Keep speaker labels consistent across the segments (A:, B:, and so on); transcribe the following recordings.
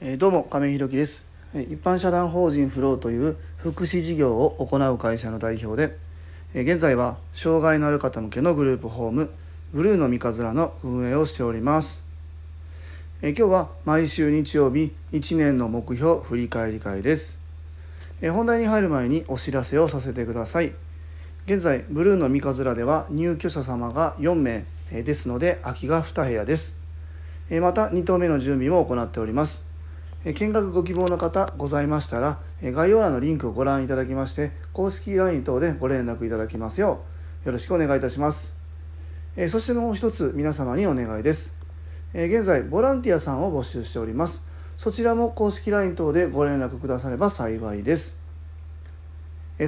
A: えどうも亀井弘樹です。一般社団法人フローという福祉事業を行う会社の代表でえ現在は障害のある方向けのグループホームブルーの三日面の運営をしております。え今日は毎週日曜日1年の目標振り返り会です。え本題に入る前にお知らせをさせてください。現在ブルーの三日面では入居者様が4名ですので空きが2部屋です。また2棟目の準備も行っております。見学ご希望の方ございましたら概要欄のリンクをご覧いただきまして公式 LINE 等でご連絡いただきますようよろしくお願いいたします。そしてもう一つ皆様にお願いです。現在ボランティアさんを募集しております。そちらも公式 LINE 等でご連絡くだされば幸いです。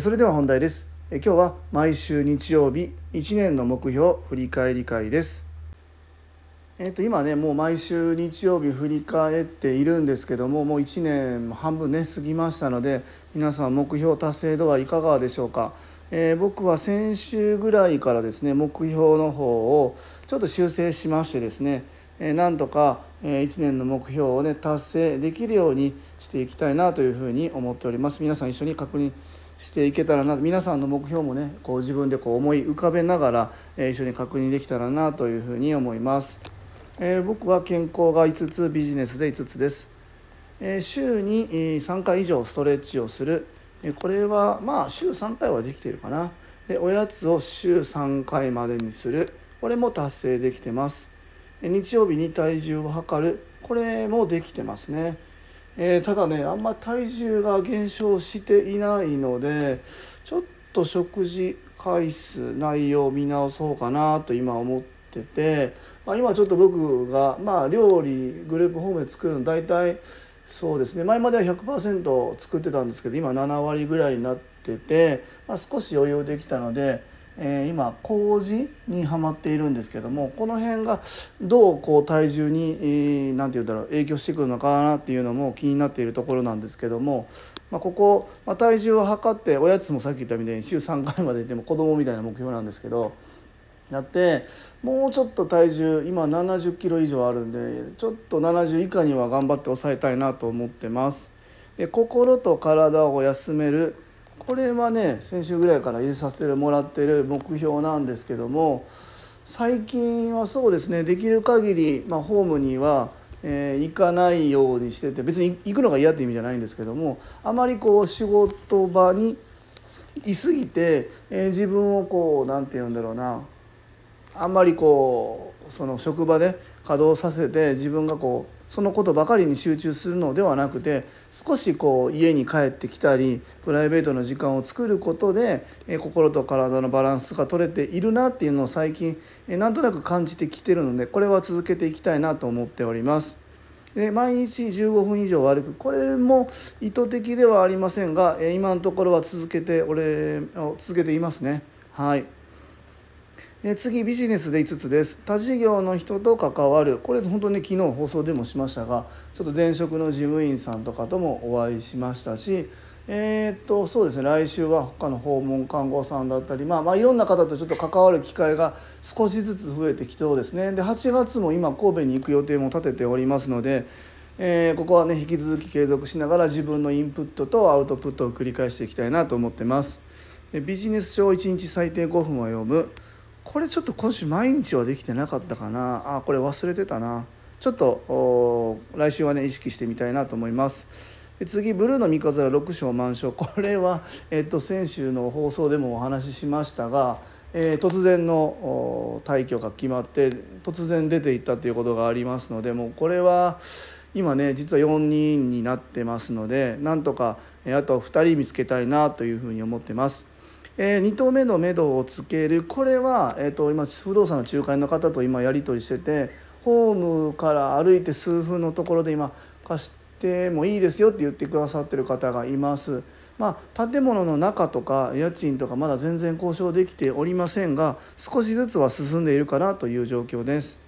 A: それでは本題です。今日は毎週日曜日1年の目標振り返り会です。えー、と今ねもう毎週日曜日振り返っているんですけどももう1年半分ね過ぎましたので皆さん目標達成度はいかがでしょうか、えー僕は先週ぐらいからですね目標の方をちょっと修正しましてですね、えーなんとか、1年の目標をね達成できるようにしていきたいなというふうに思っております。皆さん一緒に確認していけたらな皆さんの目標もねこう自分でこう思い浮かべながら、え一緒に確認できたらなというふうに思います。えー僕は健康が5つビジネスで5つです、えー週に3回以上ストレッチをする。えこれはまあ週3回はできているかな。でおやつを週3回までにする。これも達成できてます。え日曜日に体重を測る。これもできてますね。えーただねあんま体重が減少していないのでちょっと食事回数内容を見直そうかなと今思ってて、まあ、今ちょっと僕が、まあ、料理グループホームで作るの大体そうですね前までは100%作ってたんですけど今7割ぐらいになってて、まあ、少し余裕できたので。えー今麹にはまっているんですけどもこの辺がどうこう体重に何、えーなんて言うんだろう影響してくるのかなっていうのも気になっているところなんですけども、まあ、ここ、まあ、体重を測っておやつもさっき言ったみたいに週3回まででも子供みたいな目標なんですけどやってもうちょっと体重今70キロ以上あるんでちょっと70以下には頑張って抑えたいなと思ってます。で心と体を休めるこれはね先週ぐらいから入れさせてもらってる目標なんですけども最近はそうですねできる限りまあ、ホームには、えー行かないようにしてて別に行くのが嫌って意味じゃないんですけどもあまりこう仕事場にいすぎて、えー自分をこうなんて言うんだろうなあんまりこうその職場で稼働させて自分がこうそのことばかりに集中するのではなくて少しこう家に帰ってきたりプライベートの時間を作ることでえ心と体のバランスが取れているなっていうのを最近えなんとなく感じてきてるのでこれは続けていきたいなと思っております。で毎日15分以上歩くこれも意図的ではありませんがえ今のところは続けて俺続けていますね。はいで次ビジネスで5つです。他事業の人と関わる。これ本当に昨日放送でもしましたがちょっと前職の事務員さんとかともお会いしましたしえーっとそうですね。来週は他の訪問看護さんだったり、まあ、まあいろんな方とちょっと関わる機会が少しずつ増えてきそうですね。で8月も今神戸に行く予定も立てておりますので、えーここはね引き続き継続しながら自分のインプットとアウトプットを繰り返していきたいなと思ってます。でビジネス書を1日最低5分は読む。これちょっと今週毎日はできてなかったかな。あこれ忘れてたな。ちょっと来週はね意識してみたいなと思います。で次ブルーの三日面6章満章。これは、えっと、先週の放送でもお話ししましたが、えー突然の退去が決まって突然出ていったということがありますのでもうこれは今ね実は4人になってますのでなんとかえーあと2人見つけたいなというふうに思ってます。えー、2棟目の目処をつけるこれは、えー、と今不動産の仲介の方と今やり取りしててホームから歩いて数分のところで今貸してもいいですよって言ってくださってる方がいます。まあ、建物の中とか家賃とかまだ全然交渉できておりませんが少しずつは進んでいるかなという状況です。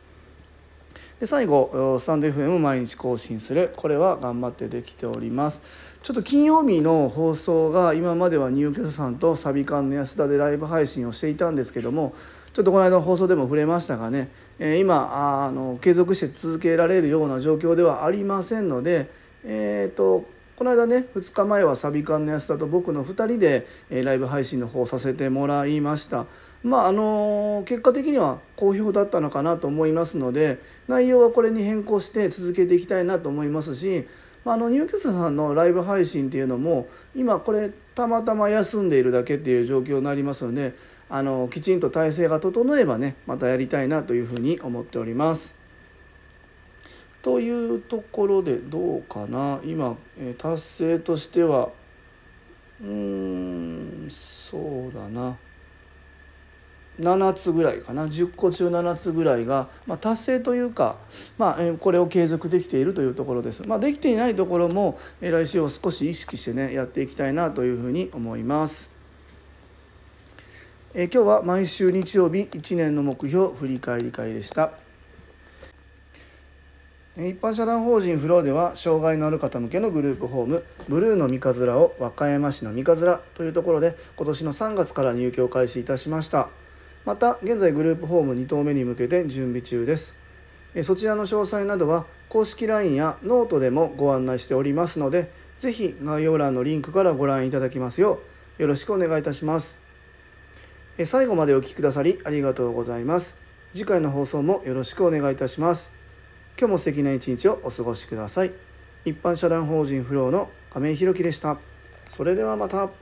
A: で最後スタンド FM 毎日更新する。これは頑張ってできております。ちょっと金曜日の放送が今までは入居者さんとサビ館の安田でライブ配信をしていたんですけどもちょっとこの間の放送でも触れましたがね、え今あの継続して続けられるような状況ではありませんので、えっ、とこの間ね2日前はサビ缶の安田と僕の2人で、えライブ配信の方させてもらいました。まああの結果的には好評だったのかなと思いますので内容はこれに変更して続けていきたいなと思いますしまあ、あのニューキャストさんのライブ配信っていうのも今これたまたま休んでいるだけっていう状況になりますのであのきちんと体制が整えばねまたやりたいなというふうに思っております。というところでどうかな今、え達成としてはうーんそうだな7つぐらいかな10個中7つぐらいが、まあ、達成というか、まあ、これを継続できているというところです。まあ、できていないところも来週を少し意識してねやっていきたいなというふうに思います。え今日は毎週日曜日1年の目標振り返り会でした。一般社団法人フローでは障害のある方向けのグループホームブルーの三日面を和歌山市の三日面というところで今年の3月から入居を開始いたしましたまた現在グループホーム2棟目に向けて準備中ですそちらの詳細などは公式 LINE やノートでもご案内しておりますので是非概要欄のリンクからご覧いただきますようよろしくお願いいたします最後までお聴きくださりありがとうございます次回の放送もよろしくお願いいたします今日も素敵な一日をお過ごしください。一般社団法人フローの亀井宏樹でした。それではまた。